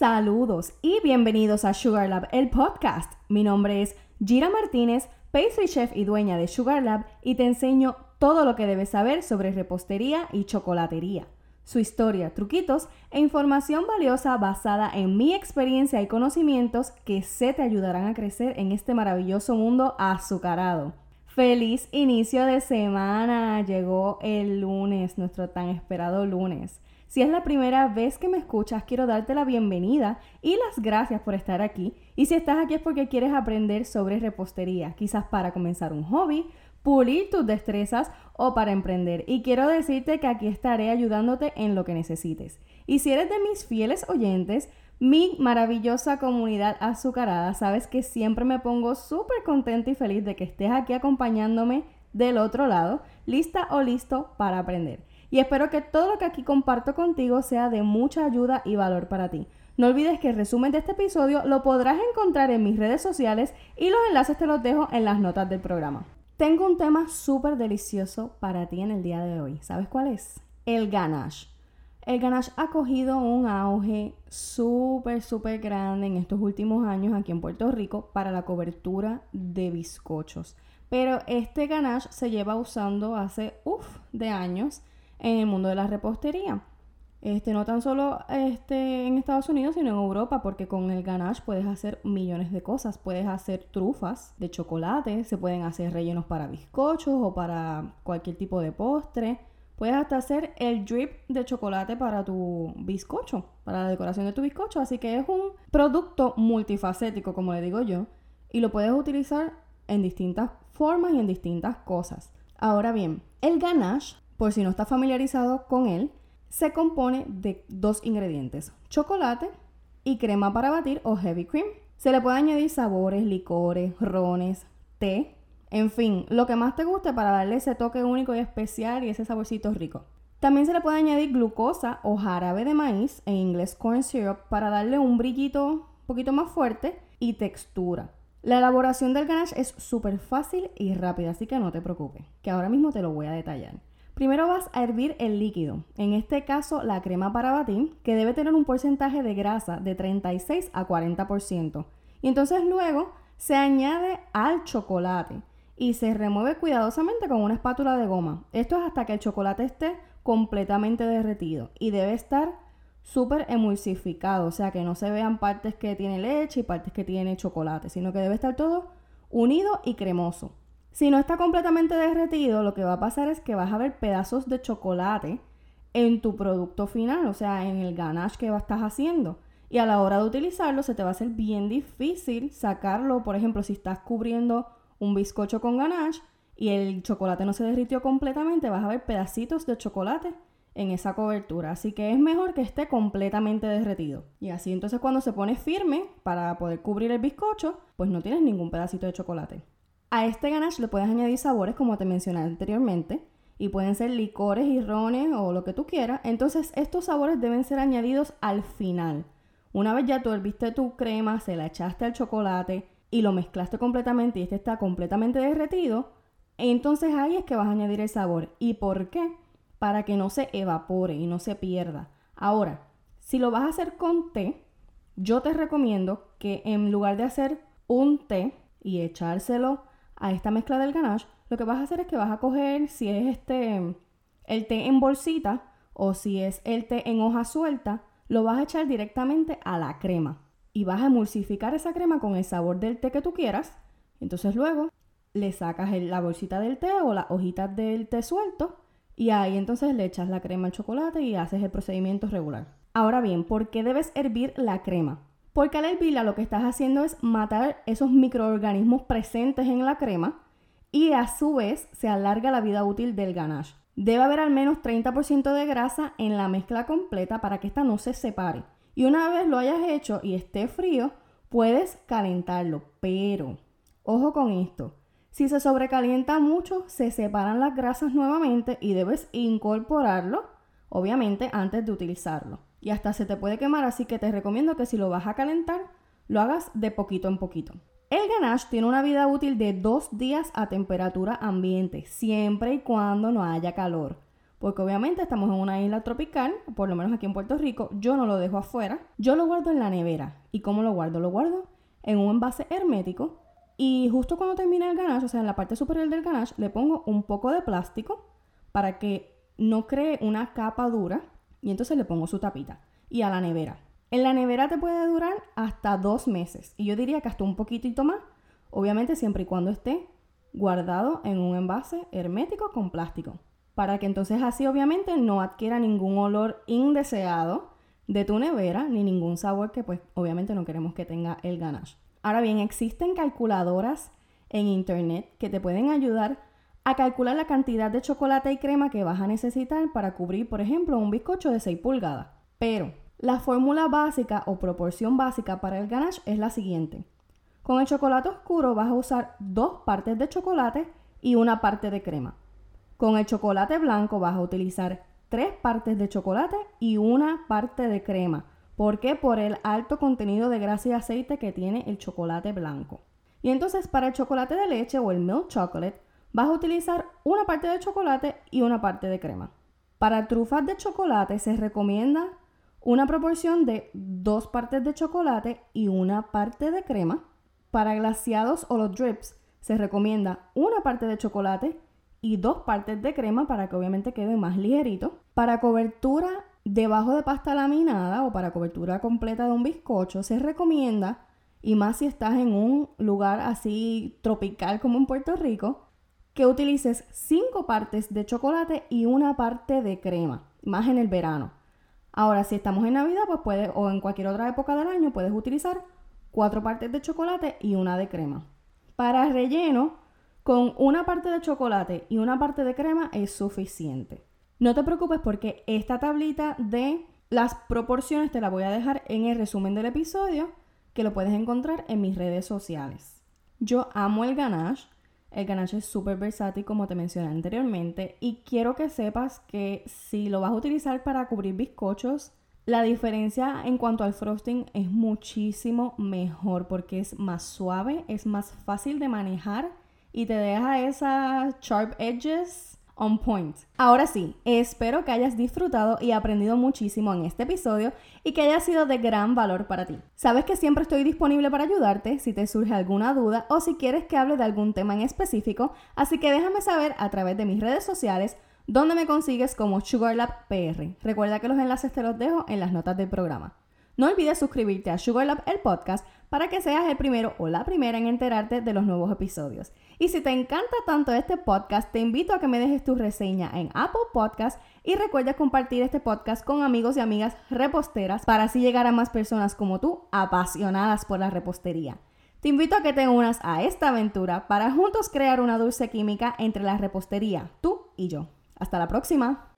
Saludos y bienvenidos a Sugar Lab, el podcast. Mi nombre es Gira Martínez, pastry chef y dueña de Sugar Lab y te enseño todo lo que debes saber sobre repostería y chocolatería. Su historia, truquitos e información valiosa basada en mi experiencia y conocimientos que se te ayudarán a crecer en este maravilloso mundo azucarado. Feliz inicio de semana. Llegó el lunes, nuestro tan esperado lunes. Si es la primera vez que me escuchas, quiero darte la bienvenida y las gracias por estar aquí. Y si estás aquí es porque quieres aprender sobre repostería, quizás para comenzar un hobby, pulir tus destrezas o para emprender. Y quiero decirte que aquí estaré ayudándote en lo que necesites. Y si eres de mis fieles oyentes, mi maravillosa comunidad azucarada, sabes que siempre me pongo súper contenta y feliz de que estés aquí acompañándome del otro lado, lista o listo para aprender y espero que todo lo que aquí comparto contigo sea de mucha ayuda y valor para ti. No olvides que el resumen de este episodio lo podrás encontrar en mis redes sociales y los enlaces te los dejo en las notas del programa. Tengo un tema súper delicioso para ti en el día de hoy. ¿Sabes cuál es? El ganache. El ganache ha cogido un auge súper, súper grande en estos últimos años aquí en Puerto Rico para la cobertura de bizcochos. Pero este ganache se lleva usando hace, uff, de años en el mundo de la repostería. Este, no tan solo este, en Estados Unidos, sino en Europa, porque con el ganache puedes hacer millones de cosas. Puedes hacer trufas de chocolate, se pueden hacer rellenos para bizcochos o para cualquier tipo de postre. Puedes hasta hacer el drip de chocolate para tu bizcocho, para la decoración de tu bizcocho. Así que es un producto multifacético, como le digo yo, y lo puedes utilizar en distintas formas y en distintas cosas. Ahora bien, el ganache por si no está familiarizado con él, se compone de dos ingredientes, chocolate y crema para batir o heavy cream. Se le puede añadir sabores, licores, rones, té, en fin, lo que más te guste para darle ese toque único y especial y ese saborcito rico. También se le puede añadir glucosa o jarabe de maíz, en inglés corn syrup, para darle un brillito un poquito más fuerte y textura. La elaboración del ganache es súper fácil y rápida, así que no te preocupes, que ahora mismo te lo voy a detallar. Primero vas a hervir el líquido, en este caso la crema para batir, que debe tener un porcentaje de grasa de 36 a 40%. Y entonces luego se añade al chocolate y se remueve cuidadosamente con una espátula de goma. Esto es hasta que el chocolate esté completamente derretido y debe estar súper emulsificado, o sea que no se vean partes que tiene leche y partes que tiene chocolate, sino que debe estar todo unido y cremoso. Si no está completamente derretido, lo que va a pasar es que vas a ver pedazos de chocolate en tu producto final, o sea, en el ganache que estás haciendo. Y a la hora de utilizarlo se te va a hacer bien difícil sacarlo. Por ejemplo, si estás cubriendo un bizcocho con ganache y el chocolate no se derritió completamente, vas a ver pedacitos de chocolate en esa cobertura. Así que es mejor que esté completamente derretido. Y así entonces cuando se pone firme para poder cubrir el bizcocho, pues no tienes ningún pedacito de chocolate. A este ganache le puedes añadir sabores como te mencioné anteriormente y pueden ser licores y rones o lo que tú quieras. Entonces estos sabores deben ser añadidos al final. Una vez ya tú herviste tu crema, se la echaste al chocolate y lo mezclaste completamente y este está completamente derretido, entonces ahí es que vas a añadir el sabor. ¿Y por qué? Para que no se evapore y no se pierda. Ahora, si lo vas a hacer con té, yo te recomiendo que en lugar de hacer un té y echárselo a esta mezcla del ganache, lo que vas a hacer es que vas a coger, si es este, el té en bolsita o si es el té en hoja suelta, lo vas a echar directamente a la crema y vas a emulsificar esa crema con el sabor del té que tú quieras. Entonces luego le sacas la bolsita del té o las hojitas del té suelto y ahí entonces le echas la crema al chocolate y haces el procedimiento regular. Ahora bien, ¿por qué debes hervir la crema? Porque al hervirla lo que estás haciendo es matar esos microorganismos presentes en la crema y a su vez se alarga la vida útil del ganache. Debe haber al menos 30% de grasa en la mezcla completa para que esta no se separe. Y una vez lo hayas hecho y esté frío, puedes calentarlo. Pero, ojo con esto, si se sobrecalienta mucho, se separan las grasas nuevamente y debes incorporarlo, obviamente, antes de utilizarlo y hasta se te puede quemar, así que te recomiendo que si lo vas a calentar, lo hagas de poquito en poquito. El ganache tiene una vida útil de dos días a temperatura ambiente, siempre y cuando no haya calor. porque obviamente estamos en una isla tropical, por lo menos aquí en Puerto Rico, yo no lo dejo afuera, yo lo guardo en la nevera. ¿Y cómo lo guardo? Lo guardo en un envase hermético y justo cuando termine el ganache, o sea, en la parte superior del ganache, le pongo un poco de plástico para que no cree una capa dura y entonces le pongo su tapita y a la nevera. En la nevera te puede durar hasta dos meses y yo diría que hasta un poquitito más, obviamente siempre y cuando esté guardado en un envase hermético con plástico, para que entonces así obviamente no adquiera ningún olor indeseado de tu nevera ni ningún sabor que pues obviamente no queremos que tenga el ganache. Ahora bien, existen calculadoras en internet que te pueden ayudar a calcular la cantidad de chocolate y crema que vas a necesitar para cubrir, por ejemplo, un bizcocho de 6 pulgadas. Pero la fórmula básica o proporción básica para el ganache es la siguiente. Con el chocolate oscuro vas a usar dos partes de chocolate y una parte de crema. Con el chocolate blanco vas a utilizar tres partes de chocolate y una parte de crema. ¿Por qué? Por el alto contenido de grasa y aceite que tiene el chocolate blanco. Y entonces para el chocolate de leche o el milk chocolate vas a utilizar una parte de chocolate y una parte de crema. Para trufas de chocolate se recomienda una proporción de dos partes de chocolate y una parte de crema. Para glaciados o los drips se recomienda una parte de chocolate y dos partes de crema para que obviamente quede más ligerito. Para cobertura debajo de pasta laminada o para cobertura completa de un bizcocho se recomienda, y más si estás en un lugar así tropical como en Puerto Rico, que utilices cinco partes de chocolate y una parte de crema, más en el verano. Ahora, si estamos en Navidad, pues puedes, o en cualquier otra época del año, puedes utilizar cuatro partes de chocolate y una de crema. Para relleno, con una parte de chocolate y una parte de crema es suficiente. No te preocupes porque esta tablita de las proporciones te la voy a dejar en el resumen del episodio que lo puedes encontrar en mis redes sociales. Yo amo el ganache. El ganache es súper versátil como te mencioné anteriormente y quiero que sepas que si lo vas a utilizar para cubrir bizcochos, la diferencia en cuanto al frosting es muchísimo mejor porque es más suave, es más fácil de manejar y te deja esas sharp edges on point. Ahora sí, espero que hayas disfrutado y aprendido muchísimo en este episodio y que haya sido de gran valor para ti. Sabes que siempre estoy disponible para ayudarte si te surge alguna duda o si quieres que hable de algún tema en específico, así que déjame saber a través de mis redes sociales dónde me consigues como SugarLab PR. Recuerda que los enlaces te los dejo en las notas del programa. No olvides suscribirte a SugarLab el podcast para que seas el primero o la primera en enterarte de los nuevos episodios. Y si te encanta tanto este podcast, te invito a que me dejes tu reseña en Apple Podcast y recuerda compartir este podcast con amigos y amigas reposteras para así llegar a más personas como tú apasionadas por la repostería. Te invito a que te unas a esta aventura para juntos crear una dulce química entre la repostería, tú y yo. Hasta la próxima.